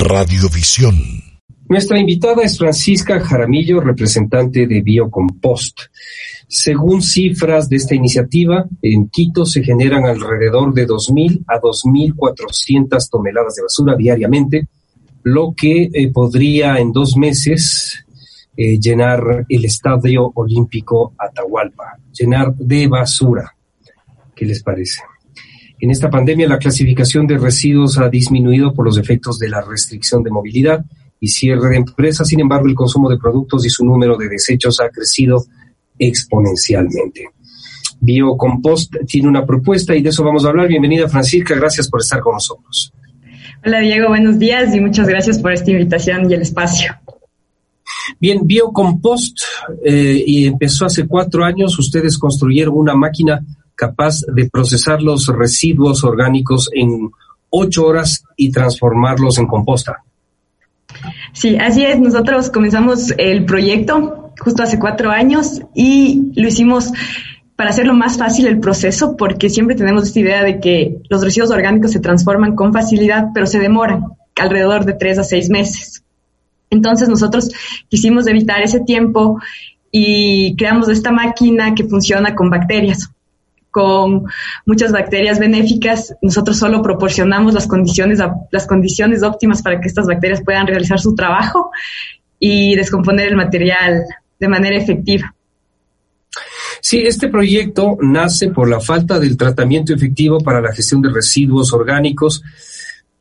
Radiovisión. Nuestra invitada es Francisca Jaramillo, representante de Biocompost. Según cifras de esta iniciativa, en Quito se generan alrededor de 2.000 a 2.400 toneladas de basura diariamente, lo que eh, podría en dos meses eh, llenar el Estadio Olímpico Atahualpa, llenar de basura. ¿Qué les parece? En esta pandemia la clasificación de residuos ha disminuido por los efectos de la restricción de movilidad y cierre de empresas. Sin embargo, el consumo de productos y su número de desechos ha crecido exponencialmente. Biocompost tiene una propuesta y de eso vamos a hablar. Bienvenida Francisca, gracias por estar con nosotros. Hola Diego, buenos días y muchas gracias por esta invitación y el espacio. Bien, Biocompost eh, y empezó hace cuatro años. Ustedes construyeron una máquina capaz de procesar los residuos orgánicos en ocho horas y transformarlos en composta. Sí, así es. Nosotros comenzamos el proyecto justo hace cuatro años y lo hicimos para hacerlo más fácil el proceso, porque siempre tenemos esta idea de que los residuos orgánicos se transforman con facilidad, pero se demoran alrededor de tres a seis meses. Entonces nosotros quisimos evitar ese tiempo y creamos esta máquina que funciona con bacterias con muchas bacterias benéficas, nosotros solo proporcionamos las condiciones, las condiciones óptimas para que estas bacterias puedan realizar su trabajo y descomponer el material de manera efectiva. Sí, este proyecto nace por la falta del tratamiento efectivo para la gestión de residuos orgánicos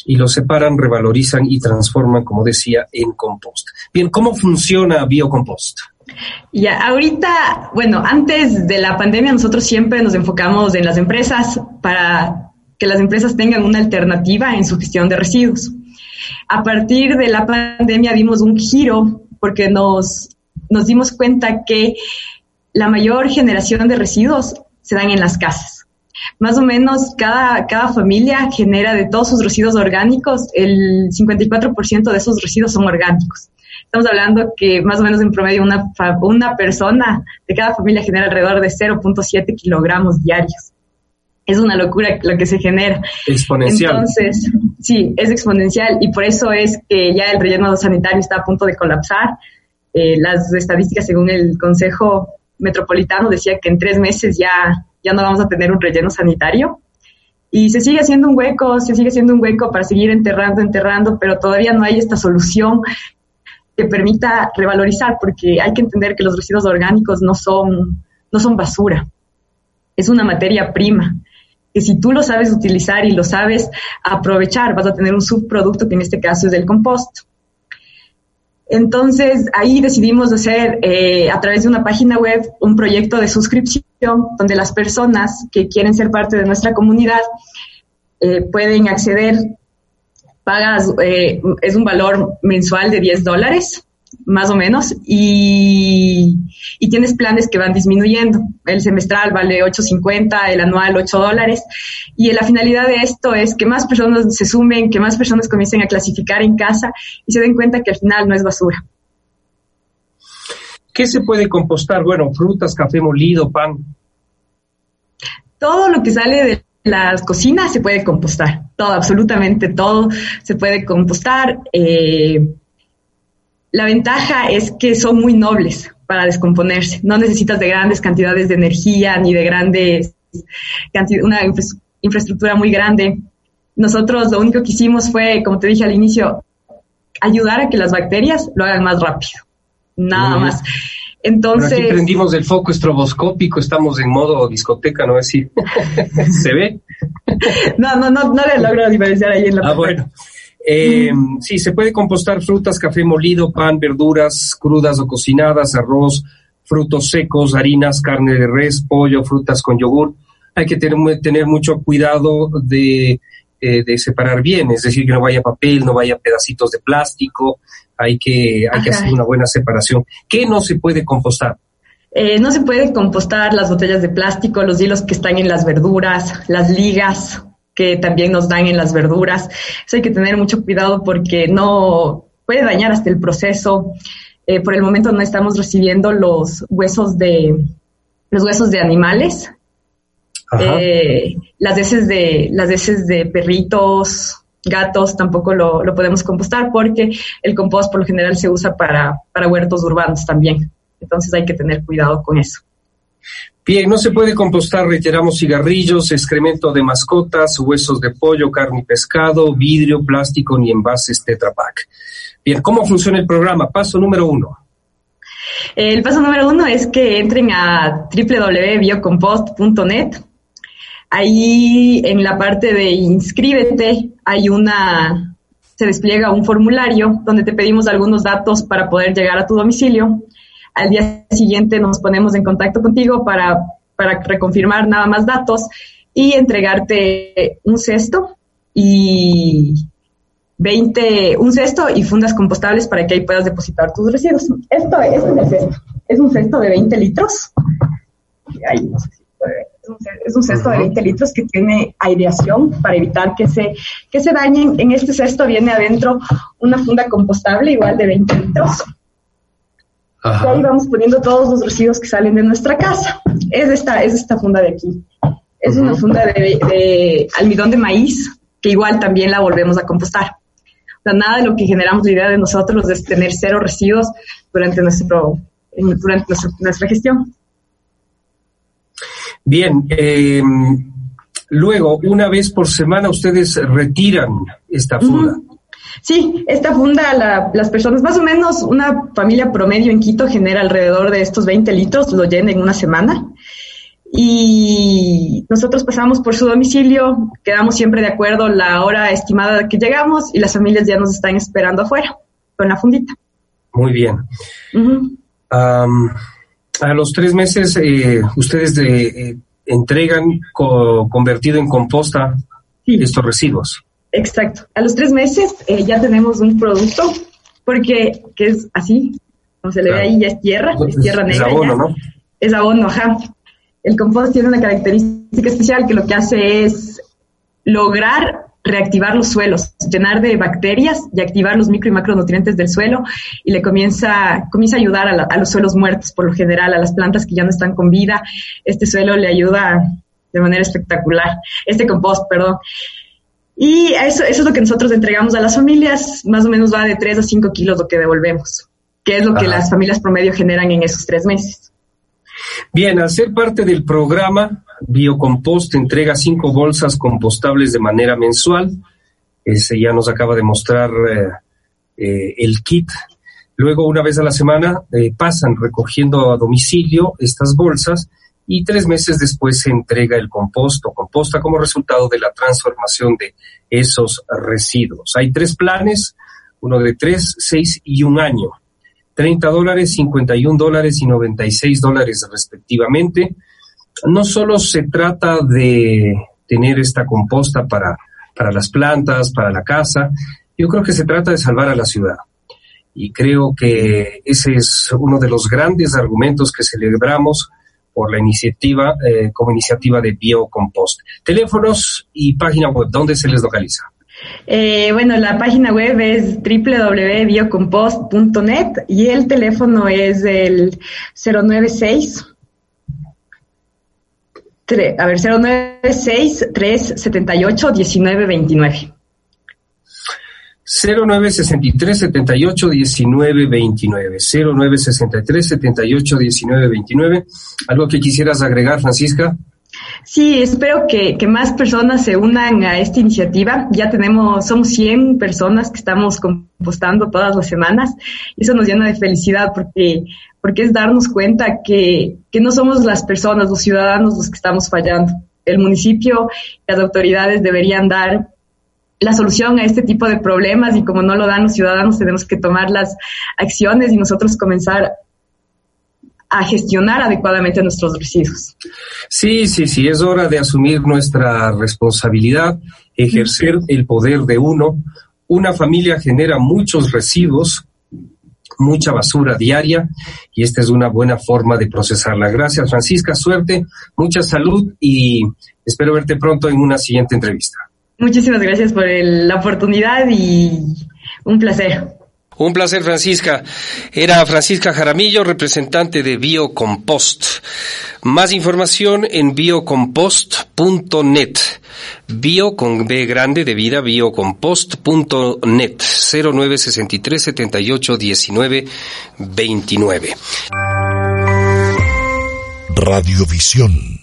y los separan, revalorizan y transforman, como decía, en compost. Bien, ¿cómo funciona Biocompost? Ya, ahorita, bueno, antes de la pandemia nosotros siempre nos enfocamos en las empresas para que las empresas tengan una alternativa en su gestión de residuos. A partir de la pandemia dimos un giro porque nos, nos dimos cuenta que la mayor generación de residuos se dan en las casas. Más o menos cada, cada familia genera de todos sus residuos orgánicos, el 54% de esos residuos son orgánicos. Estamos hablando que más o menos en promedio una, una persona de cada familia genera alrededor de 0.7 kilogramos diarios. Es una locura lo que se genera. Exponencial. Entonces, sí, es exponencial y por eso es que ya el relleno sanitario está a punto de colapsar. Eh, las estadísticas según el Consejo Metropolitano decía que en tres meses ya, ya no vamos a tener un relleno sanitario y se sigue haciendo un hueco, se sigue haciendo un hueco para seguir enterrando, enterrando, pero todavía no hay esta solución que permita revalorizar, porque hay que entender que los residuos orgánicos no son, no son basura, es una materia prima, que si tú lo sabes utilizar y lo sabes aprovechar, vas a tener un subproducto que en este caso es el compost. Entonces, ahí decidimos hacer eh, a través de una página web un proyecto de suscripción donde las personas que quieren ser parte de nuestra comunidad eh, pueden acceder pagas, eh, es un valor mensual de 10 dólares, más o menos, y, y, tienes planes que van disminuyendo. El semestral vale 8.50, el anual 8 dólares, y la finalidad de esto es que más personas se sumen, que más personas comiencen a clasificar en casa y se den cuenta que al final no es basura. ¿Qué se puede compostar? Bueno, frutas, café molido, pan. Todo lo que sale de las cocinas se puede compostar, todo, absolutamente todo se puede compostar. Eh, la ventaja es que son muy nobles para descomponerse. No necesitas de grandes cantidades de energía ni de grandes una infraestructura muy grande. Nosotros lo único que hicimos fue, como te dije al inicio, ayudar a que las bacterias lo hagan más rápido. Nada más. Entonces. aquí prendimos el foco estroboscópico, estamos en modo discoteca, ¿no? Es decir, ¿se ve? no, no, no, no le logro diferenciar ahí en la Ah, bueno. Eh, sí, se puede compostar frutas, café molido, pan, verduras crudas o cocinadas, arroz, frutos secos, harinas, carne de res, pollo, frutas con yogur. Hay que tener, tener mucho cuidado de, eh, de separar bien, es decir, que no vaya papel, no vaya pedacitos de plástico, hay que, hay que hacer una buena separación. ¿Qué no se puede compostar? Eh, no se puede compostar las botellas de plástico, los hilos que están en las verduras, las ligas que también nos dan en las verduras. Eso hay que tener mucho cuidado porque no puede dañar hasta el proceso. Eh, por el momento no estamos recibiendo los huesos de los huesos de animales, eh, las heces de las heces de perritos, gatos tampoco lo, podemos compostar porque el compost por lo general se usa para, para huertos urbanos también. Entonces hay que tener cuidado con eso. Bien, no se puede compostar, reiteramos, cigarrillos, excremento de mascotas, huesos de pollo, carne y pescado, vidrio, plástico ni envases Tetra Pak. Bien, ¿cómo funciona el programa? Paso número uno. El paso número uno es que entren a www.biocompost.net. Ahí en la parte de inscríbete hay una, se despliega un formulario donde te pedimos algunos datos para poder llegar a tu domicilio. Al día siguiente nos ponemos en contacto contigo para, para reconfirmar nada más datos y entregarte un cesto y 20, un cesto y fundas compostables para que ahí puedas depositar tus residuos. Esto es el cesto. Es un cesto de 20 litros. Es un cesto de 20 litros que tiene aireación para evitar que se, que se dañen. En este cesto viene adentro una funda compostable igual de 20 litros. Y ahí vamos poniendo todos los residuos que salen de nuestra casa. Es esta, es esta funda de aquí. Es una funda de almidón de maíz que igual también la volvemos a compostar nada de lo que generamos la idea de nosotros es tener cero residuos durante, nuestro, durante nuestra, gestión. Bien, eh, luego, una vez por semana ustedes retiran esta funda. Sí, esta funda, las personas, más o menos una familia promedio en Quito genera alrededor de estos 20 litros, lo llena en una semana y nosotros pasamos por su domicilio, quedamos siempre de acuerdo la hora estimada que llegamos y las familias ya nos están esperando afuera con la fundita. Muy bien. A los tres meses, eh, ustedes eh, entregan convertido en composta estos residuos. Exacto. A los tres meses eh, ya tenemos un producto porque que es así, como se le ve ahí, ya es tierra, es tierra negra. Es abono, ¿no? Es abono, ajá. El compost tiene una característica especial que lo que hace es lograr reactivar los suelos, llenar de bacterias y activar los micro y macronutrientes del suelo y le comienza, comienza a ayudar a, los suelos muertos por lo general, a las plantas que ya no están con vida. Este suelo le ayuda de manera espectacular, este compost, perdón. Y eso, eso es lo que nosotros entregamos a las familias, más o menos va de 3 a 5 kilos lo que devolvemos, que es lo que las familias promedio generan en esos tres meses. Bien, al ser parte del programa, Biocompost entrega cinco bolsas compostables de manera mensual. Ese ya nos acaba de mostrar eh, eh, el kit. Luego, una vez a la semana, eh, pasan recogiendo a domicilio estas bolsas y tres meses después se entrega el compost o composta como resultado de la transformación de esos residuos. Hay tres planes, uno de tres, seis y un año. 30 dólares, 51 dólares y 96 dólares respectivamente. No solo se trata de tener esta composta para, para las plantas, para la casa, yo creo que se trata de salvar a la ciudad. Y creo que ese es uno de los grandes argumentos que celebramos por la iniciativa, eh, como iniciativa de Biocompost. Teléfonos y página web, ¿dónde se les localiza? Eh, bueno, la página web es www.biocompost.net y el teléfono es el 096 a ver, 096 378 1929. 0963 78 19 29 0963 78 19 29 algo que quisieras agregar Francisca Sí, espero que, más personas se unan a esta iniciativa. Ya tenemos, somos 100 personas que estamos compostando todas las semanas y eso nos llena de felicidad porque, porque es darnos cuenta que, que no somos las personas, los ciudadanos los que estamos fallando. El municipio, las autoridades deberían dar la solución a este tipo de problemas y como no lo dan los ciudadanos tenemos que tomar las acciones y nosotros comenzar a gestionar adecuadamente nuestros residuos. Sí, sí, sí, es hora de asumir nuestra responsabilidad, ejercer el poder de uno. Una familia genera muchos residuos, mucha basura diaria y esta es una buena forma de procesarla. Gracias, Francisca, suerte, mucha salud y espero verte pronto en una siguiente entrevista. Muchísimas gracias por la oportunidad y un placer. Un placer, Francisca. Era Francisca Jaramillo, representante de Biocompost. Más información en biocompost.net. Bio con B grande de vida, biocompost.net. 0963 78 19 29. Radiovisión